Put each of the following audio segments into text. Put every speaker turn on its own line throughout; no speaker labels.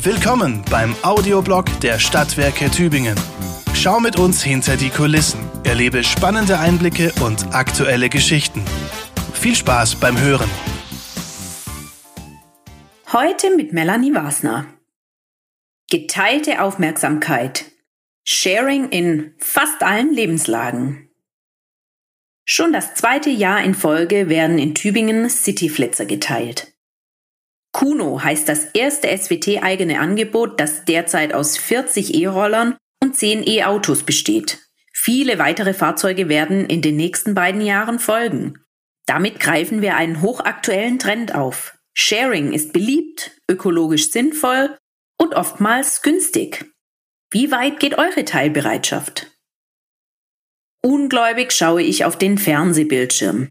Willkommen beim Audioblog der Stadtwerke Tübingen. Schau mit uns hinter die Kulissen, erlebe spannende Einblicke und aktuelle Geschichten. Viel Spaß beim Hören.
Heute mit Melanie Wasner. Geteilte Aufmerksamkeit. Sharing in fast allen Lebenslagen. Schon das zweite Jahr in Folge werden in Tübingen Cityflitzer geteilt. Kuno heißt das erste SWT-eigene Angebot, das derzeit aus 40 E-Rollern und 10 E-Autos besteht. Viele weitere Fahrzeuge werden in den nächsten beiden Jahren folgen. Damit greifen wir einen hochaktuellen Trend auf. Sharing ist beliebt, ökologisch sinnvoll und oftmals günstig. Wie weit geht eure Teilbereitschaft? Ungläubig schaue ich auf den Fernsehbildschirm.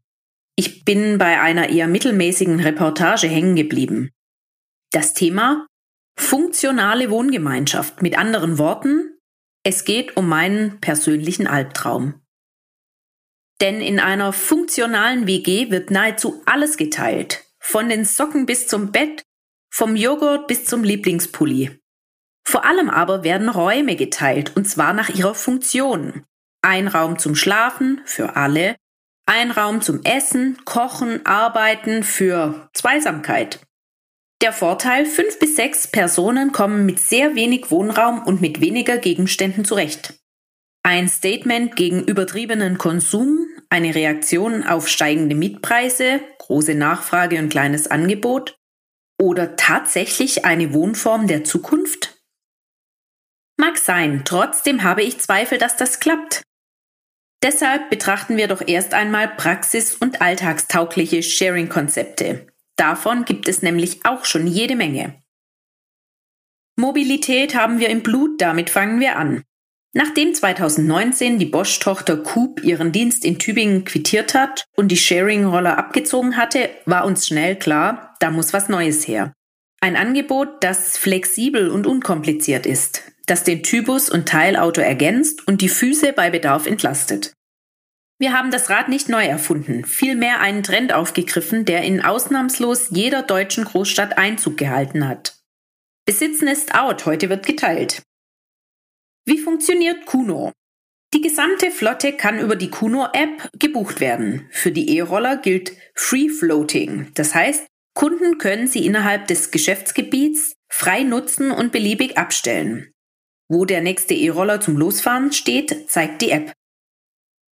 Ich bin bei einer eher mittelmäßigen Reportage hängen geblieben. Das Thema funktionale Wohngemeinschaft. Mit anderen Worten, es geht um meinen persönlichen Albtraum. Denn in einer funktionalen WG wird nahezu alles geteilt. Von den Socken bis zum Bett, vom Joghurt bis zum Lieblingspulli. Vor allem aber werden Räume geteilt, und zwar nach ihrer Funktion. Ein Raum zum Schlafen für alle, ein Raum zum Essen, Kochen, Arbeiten für Zweisamkeit. Der Vorteil, fünf bis sechs Personen kommen mit sehr wenig Wohnraum und mit weniger Gegenständen zurecht. Ein Statement gegen übertriebenen Konsum, eine Reaktion auf steigende Mietpreise, große Nachfrage und kleines Angebot oder tatsächlich eine Wohnform der Zukunft? Mag sein, trotzdem habe ich Zweifel, dass das klappt. Deshalb betrachten wir doch erst einmal praxis- und alltagstaugliche Sharing-Konzepte. Davon gibt es nämlich auch schon jede Menge. Mobilität haben wir im Blut, damit fangen wir an. Nachdem 2019 die Bosch-Tochter Coop ihren Dienst in Tübingen quittiert hat und die Sharing-Roller abgezogen hatte, war uns schnell klar, da muss was Neues her. Ein Angebot, das flexibel und unkompliziert ist, das den Typus und Teilauto ergänzt und die Füße bei Bedarf entlastet. Wir haben das Rad nicht neu erfunden, vielmehr einen Trend aufgegriffen, der in ausnahmslos jeder deutschen Großstadt Einzug gehalten hat. Besitzen ist out, heute wird geteilt. Wie funktioniert Kuno? Die gesamte Flotte kann über die Kuno-App gebucht werden. Für die E-Roller gilt Free Floating. Das heißt, Kunden können sie innerhalb des Geschäftsgebiets frei nutzen und beliebig abstellen. Wo der nächste E-Roller zum Losfahren steht, zeigt die App.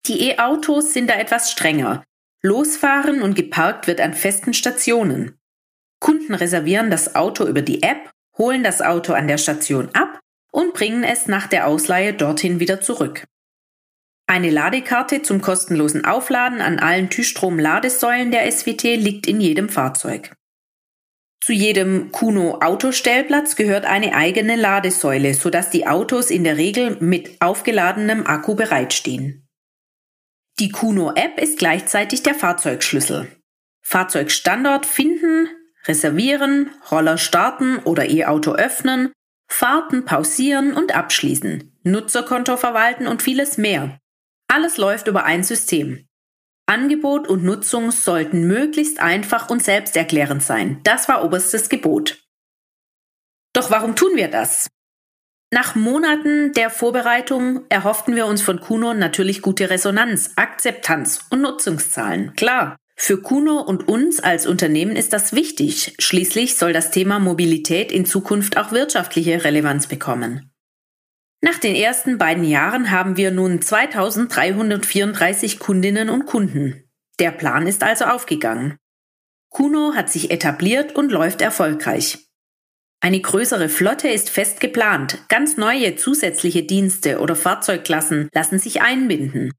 Die E-Autos sind da etwas strenger. Losfahren und geparkt wird an festen Stationen. Kunden reservieren das Auto über die App, holen das Auto an der Station ab und bringen es nach der Ausleihe dorthin wieder zurück. Eine Ladekarte zum kostenlosen Aufladen an allen Tüstrom-Ladesäulen der SWT liegt in jedem Fahrzeug. Zu jedem Kuno Autostellplatz gehört eine eigene Ladesäule, sodass die Autos in der Regel mit aufgeladenem Akku bereitstehen. Die Kuno App ist gleichzeitig der Fahrzeugschlüssel. Fahrzeugstandort finden, reservieren, Roller starten oder E-Auto öffnen, Fahrten pausieren und abschließen, Nutzerkonto verwalten und vieles mehr. Alles läuft über ein System. Angebot und Nutzung sollten möglichst einfach und selbsterklärend sein. Das war oberstes Gebot. Doch warum tun wir das? Nach Monaten der Vorbereitung erhofften wir uns von Kuno natürlich gute Resonanz, Akzeptanz und Nutzungszahlen. Klar, für Kuno und uns als Unternehmen ist das wichtig. Schließlich soll das Thema Mobilität in Zukunft auch wirtschaftliche Relevanz bekommen. Nach den ersten beiden Jahren haben wir nun 2334 Kundinnen und Kunden. Der Plan ist also aufgegangen. Kuno hat sich etabliert und läuft erfolgreich. Eine größere Flotte ist fest geplant. Ganz neue zusätzliche Dienste oder Fahrzeugklassen lassen sich einbinden.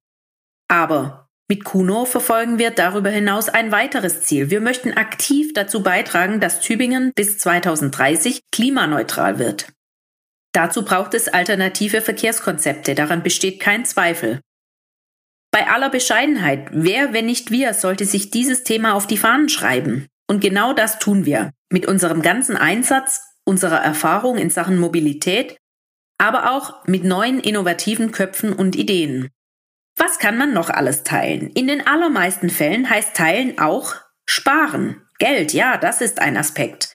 Aber mit Kuno verfolgen wir darüber hinaus ein weiteres Ziel. Wir möchten aktiv dazu beitragen, dass Tübingen bis 2030 klimaneutral wird. Dazu braucht es alternative Verkehrskonzepte, daran besteht kein Zweifel. Bei aller Bescheidenheit, wer, wenn nicht wir, sollte sich dieses Thema auf die Fahnen schreiben? Und genau das tun wir. Mit unserem ganzen Einsatz, unserer Erfahrung in Sachen Mobilität, aber auch mit neuen innovativen Köpfen und Ideen. Was kann man noch alles teilen? In den allermeisten Fällen heißt Teilen auch sparen. Geld, ja, das ist ein Aspekt.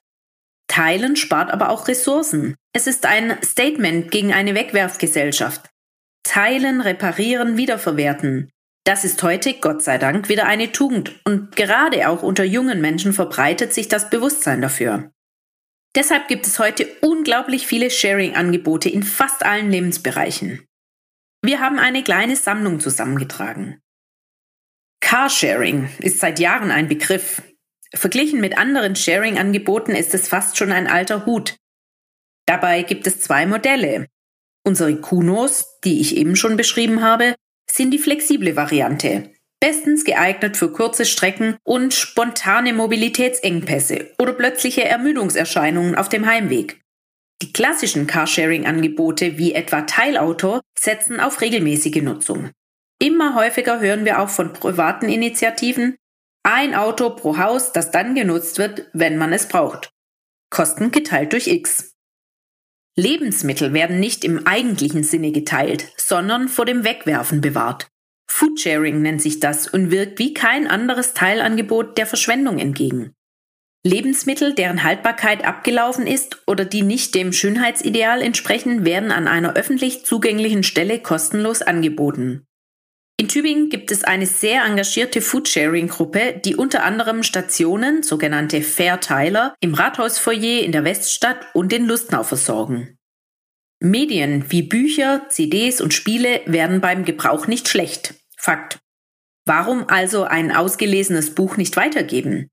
Teilen spart aber auch Ressourcen. Es ist ein Statement gegen eine Wegwerfgesellschaft. Teilen, reparieren, wiederverwerten. Das ist heute, Gott sei Dank, wieder eine Tugend und gerade auch unter jungen Menschen verbreitet sich das Bewusstsein dafür. Deshalb gibt es heute unglaublich viele Sharing-Angebote in fast allen Lebensbereichen. Wir haben eine kleine Sammlung zusammengetragen. Carsharing ist seit Jahren ein Begriff. Verglichen mit anderen Sharing-Angeboten ist es fast schon ein alter Hut. Dabei gibt es zwei Modelle. Unsere Kunos, die ich eben schon beschrieben habe, sind die flexible Variante, bestens geeignet für kurze Strecken und spontane Mobilitätsengpässe oder plötzliche Ermüdungserscheinungen auf dem Heimweg. Die klassischen Carsharing-Angebote wie etwa Teilauto setzen auf regelmäßige Nutzung. Immer häufiger hören wir auch von privaten Initiativen, ein Auto pro Haus, das dann genutzt wird, wenn man es braucht. Kosten geteilt durch X. Lebensmittel werden nicht im eigentlichen Sinne geteilt, sondern vor dem Wegwerfen bewahrt. Foodsharing nennt sich das und wirkt wie kein anderes Teilangebot der Verschwendung entgegen. Lebensmittel, deren Haltbarkeit abgelaufen ist oder die nicht dem Schönheitsideal entsprechen, werden an einer öffentlich zugänglichen Stelle kostenlos angeboten. In Tübingen gibt es eine sehr engagierte Foodsharing-Gruppe, die unter anderem Stationen, sogenannte Fairteiler, im Rathausfoyer in der Weststadt und in Lustnau versorgen. Medien wie Bücher, CDs und Spiele werden beim Gebrauch nicht schlecht. Fakt. Warum also ein ausgelesenes Buch nicht weitergeben?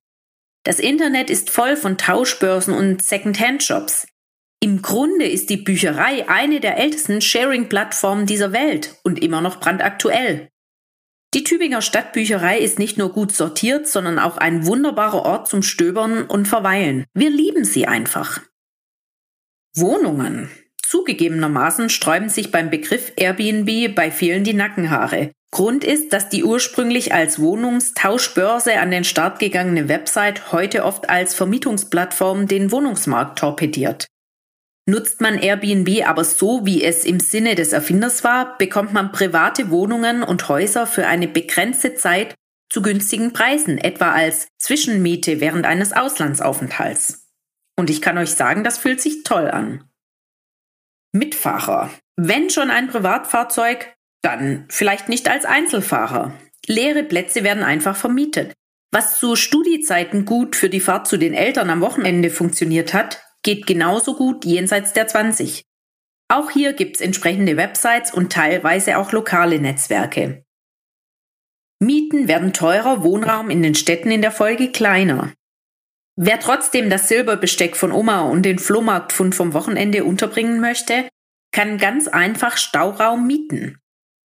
Das Internet ist voll von Tauschbörsen und Second-Hand-Shops. Im Grunde ist die Bücherei eine der ältesten Sharing-Plattformen dieser Welt und immer noch brandaktuell. Die Tübinger Stadtbücherei ist nicht nur gut sortiert, sondern auch ein wunderbarer Ort zum Stöbern und Verweilen. Wir lieben sie einfach. Wohnungen. Zugegebenermaßen sträuben sich beim Begriff Airbnb bei vielen die Nackenhaare. Grund ist, dass die ursprünglich als Wohnungstauschbörse an den Start gegangene Website heute oft als Vermietungsplattform den Wohnungsmarkt torpediert. Nutzt man Airbnb aber so, wie es im Sinne des Erfinders war, bekommt man private Wohnungen und Häuser für eine begrenzte Zeit zu günstigen Preisen, etwa als Zwischenmiete während eines Auslandsaufenthalts. Und ich kann euch sagen, das fühlt sich toll an. Mitfahrer. Wenn schon ein Privatfahrzeug, dann vielleicht nicht als Einzelfahrer. Leere Plätze werden einfach vermietet. Was zu Studiezeiten gut für die Fahrt zu den Eltern am Wochenende funktioniert hat, geht genauso gut jenseits der 20. Auch hier gibt's entsprechende Websites und teilweise auch lokale Netzwerke. Mieten werden teurer, Wohnraum in den Städten in der Folge kleiner. Wer trotzdem das Silberbesteck von Oma und den Flohmarktfund vom Wochenende unterbringen möchte, kann ganz einfach Stauraum mieten.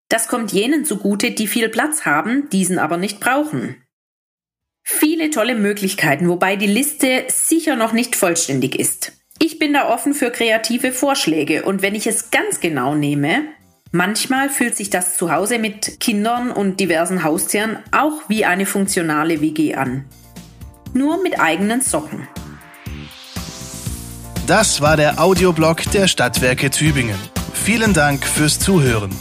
Das kommt jenen zugute, die viel Platz haben, diesen aber nicht brauchen. Viele tolle Möglichkeiten, wobei die Liste sicher noch nicht vollständig ist. Ich bin da offen für kreative Vorschläge und wenn ich es ganz genau nehme, manchmal fühlt sich das Zuhause mit Kindern und diversen Haustieren auch wie eine funktionale WG an. Nur mit eigenen Socken.
Das war der Audioblog der Stadtwerke Tübingen. Vielen Dank fürs Zuhören.